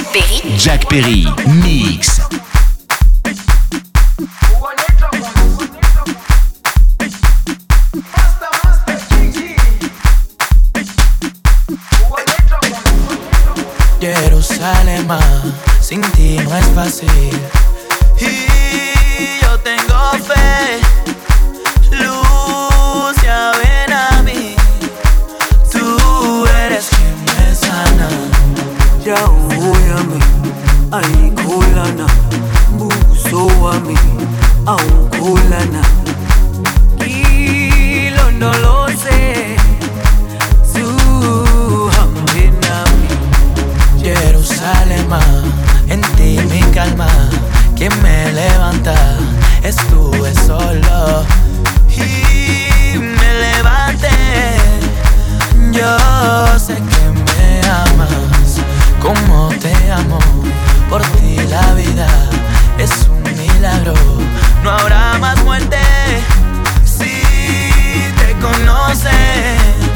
Jack Perry. Jack Perry, mix. Jerusalén, sin ti no es fácil. Ay, ayikholana buso wami awukholana ngilondoloze zuhambe nami. Jerusalema en ti mi calma quien me levanta estuve solo. Y me levanté yo sé que me amas como te amo. Por ti la vida es un milagro. No habrá más muerte si te conoces.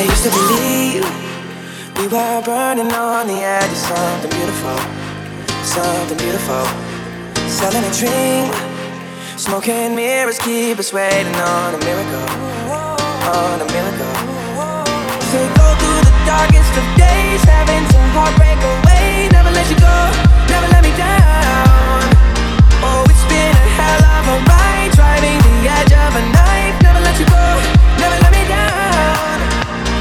I used to believe we were burning on the edge of something beautiful, something beautiful. Selling a dream, smoking mirrors keep us waiting on a miracle, on a miracle. So go through the darkest of days, having to heartbreak away. Never let you go, never let me down. Oh, it's been a hell of a ride, driving the edge of a knife. Never let you go, never let me down.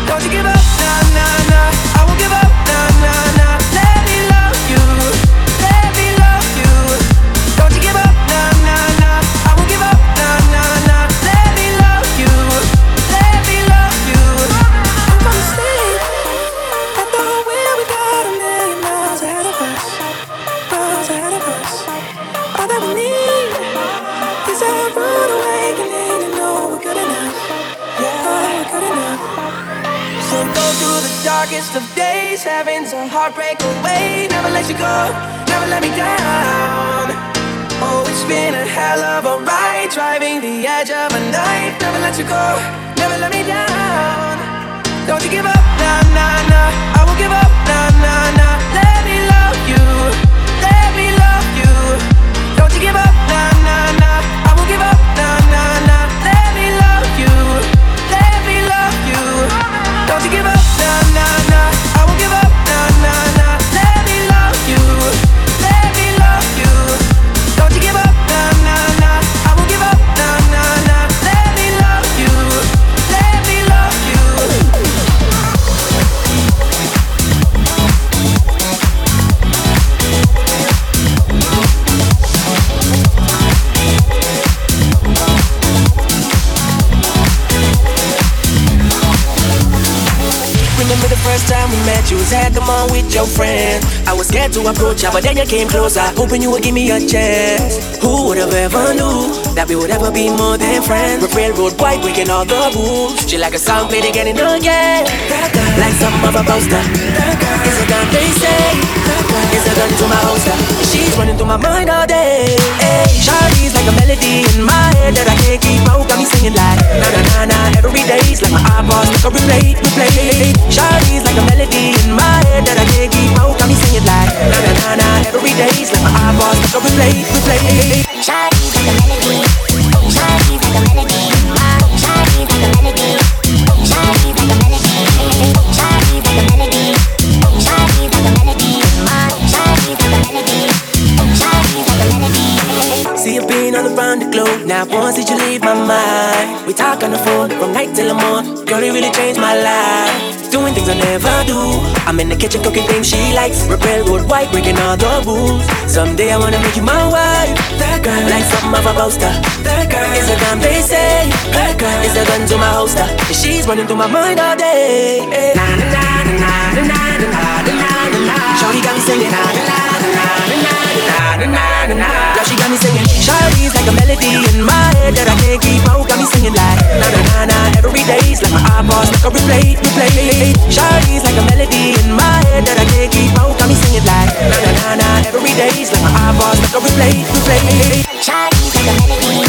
Don't you give up, nah, nah, nah. I won't give up, nah, nah, nah. Darkest of days, having to heartbreak away. Never let you go, never let me down. Oh, it's been a hell of a ride, driving the edge of a knife. Never let you go, never let me down. Don't you give up, nah, nah, nah. I won't give up, nah, nah, nah. Let me love you, let me love you. Don't you give up, nah, nah, nah. I won't give up, nah, nah, nah. Come on with your friend. I was scared to approach you, but then you came closer, hoping you would give me a chance. Who would have ever knew that we would ever be more than friends? We're railroad white, breaking all the rules. She like a song played again and again, like of a poster. It's a gun they say, it's a gun to my holster. She's running through my mind all day. Shawty's like a melody in my head that I can't keep out. Got me singing like na na na na every day's like my eyeballs like a replay, replay. Shawty's like a melody in my head that I can't keep out. Got me singing like na na na na every day's like my eyeballs like a replay, replay. Shawty's like a melody. Shawty's like a melody. Shawty's like a melody. the globe. Now once did you leave my mind? We talk on the phone from night till the morning. Girl, you really changed my life. Doing things I never do. I'm in the kitchen cooking things she likes. Rebel road white, breaking all the rules. Someday I wanna make you my wife. That girl like something of a poster. That girl is a gun they say. That girl is a gun to my holster. And she's running through my mind all day. Hey. Na na na na na na na na na. Shawty got me singing na na na na. Now she got me singing Shawty's like a melody in my head that I can't keep out. Got me singing like na na na na. it's like my eyeballs like a replay, replay. Shawty's like a melody in my head that I can't keep out. Got me singing like na na na na. it's like my eyeballs like a replay, replay. Shawty's like a melody.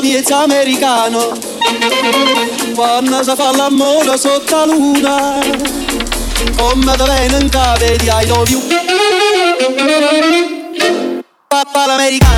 la americano. Quando si fa l'amore sotto la luna come da venga vedi ai dovi pappa l'americano.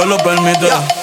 cielo lo permite.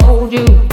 hold you.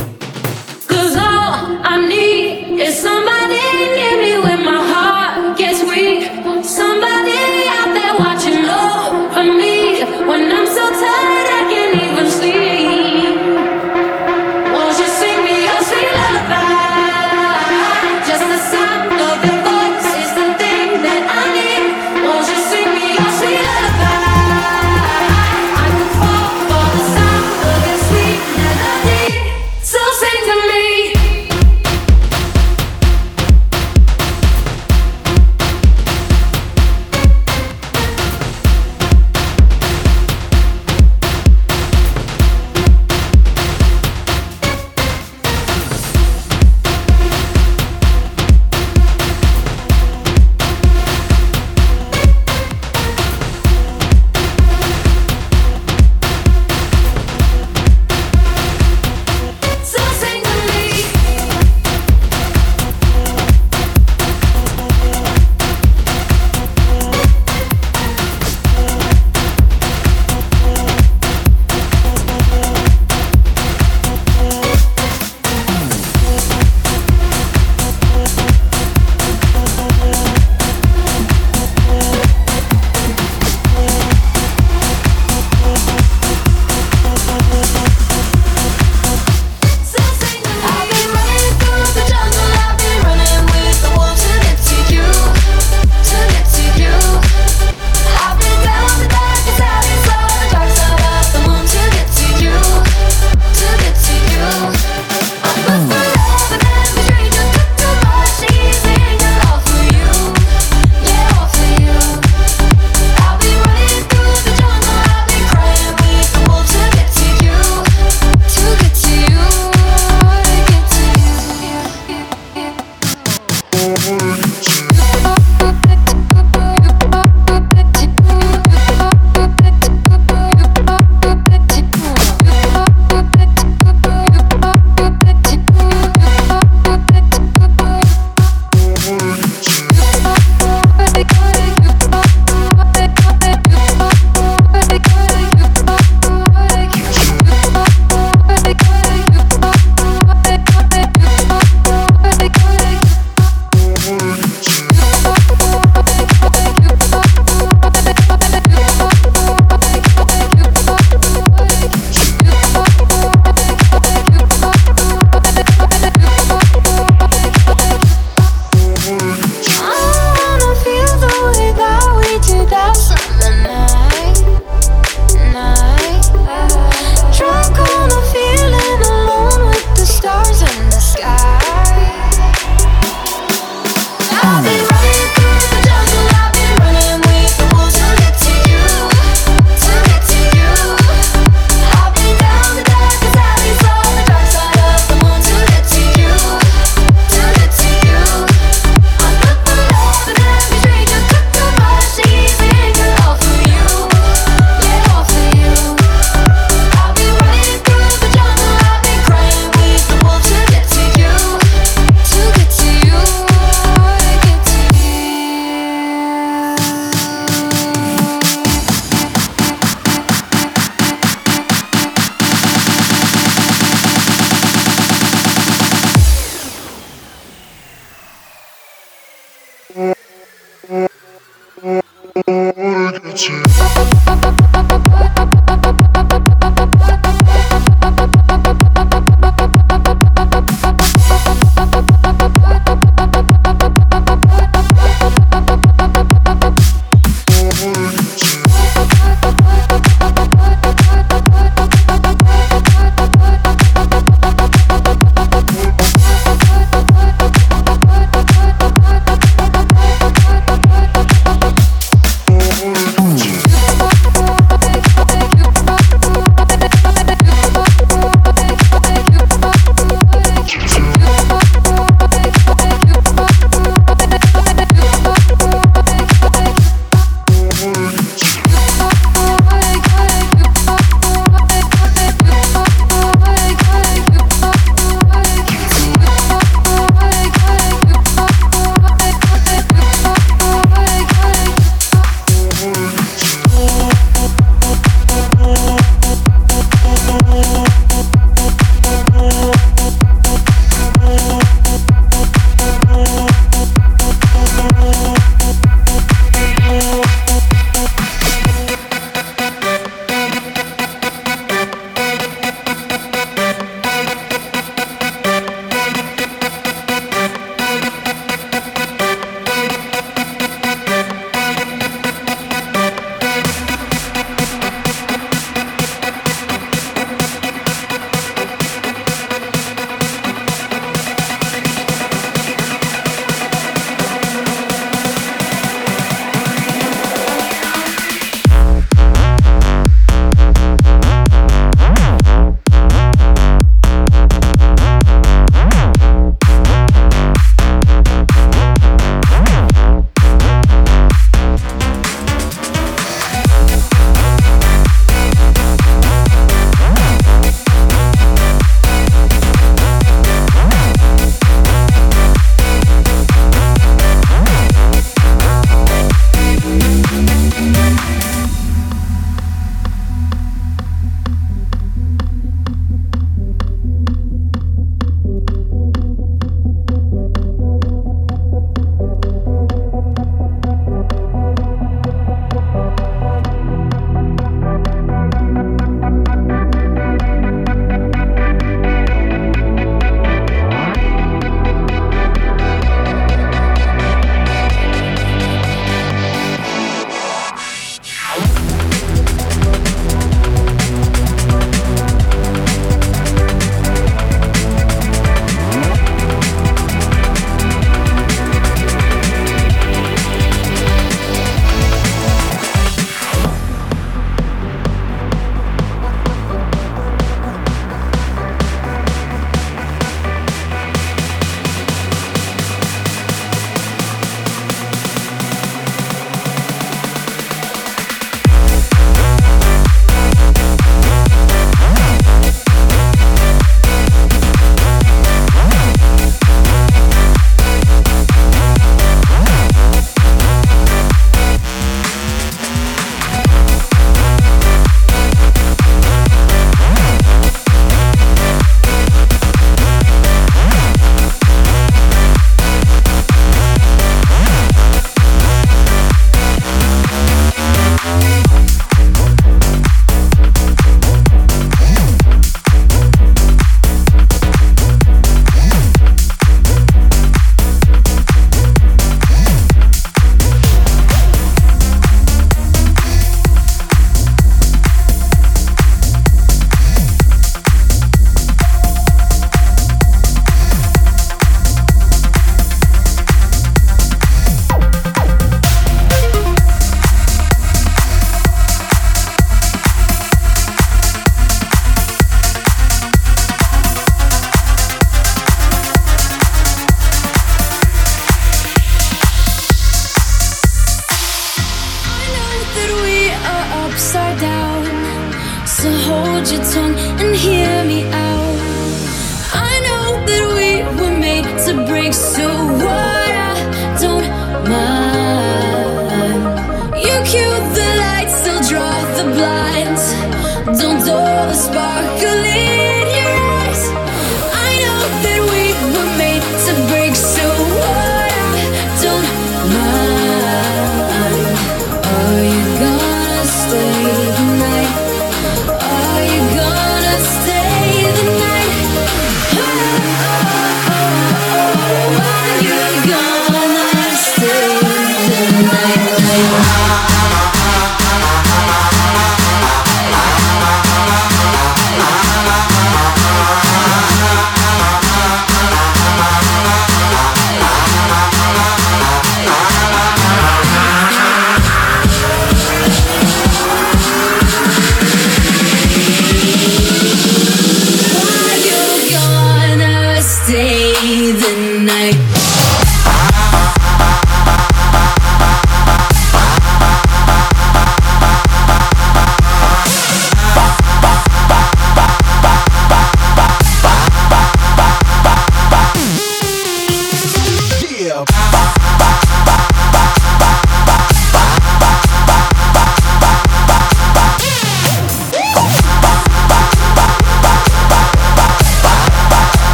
모르겠지.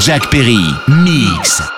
Jacques Perry, Mix.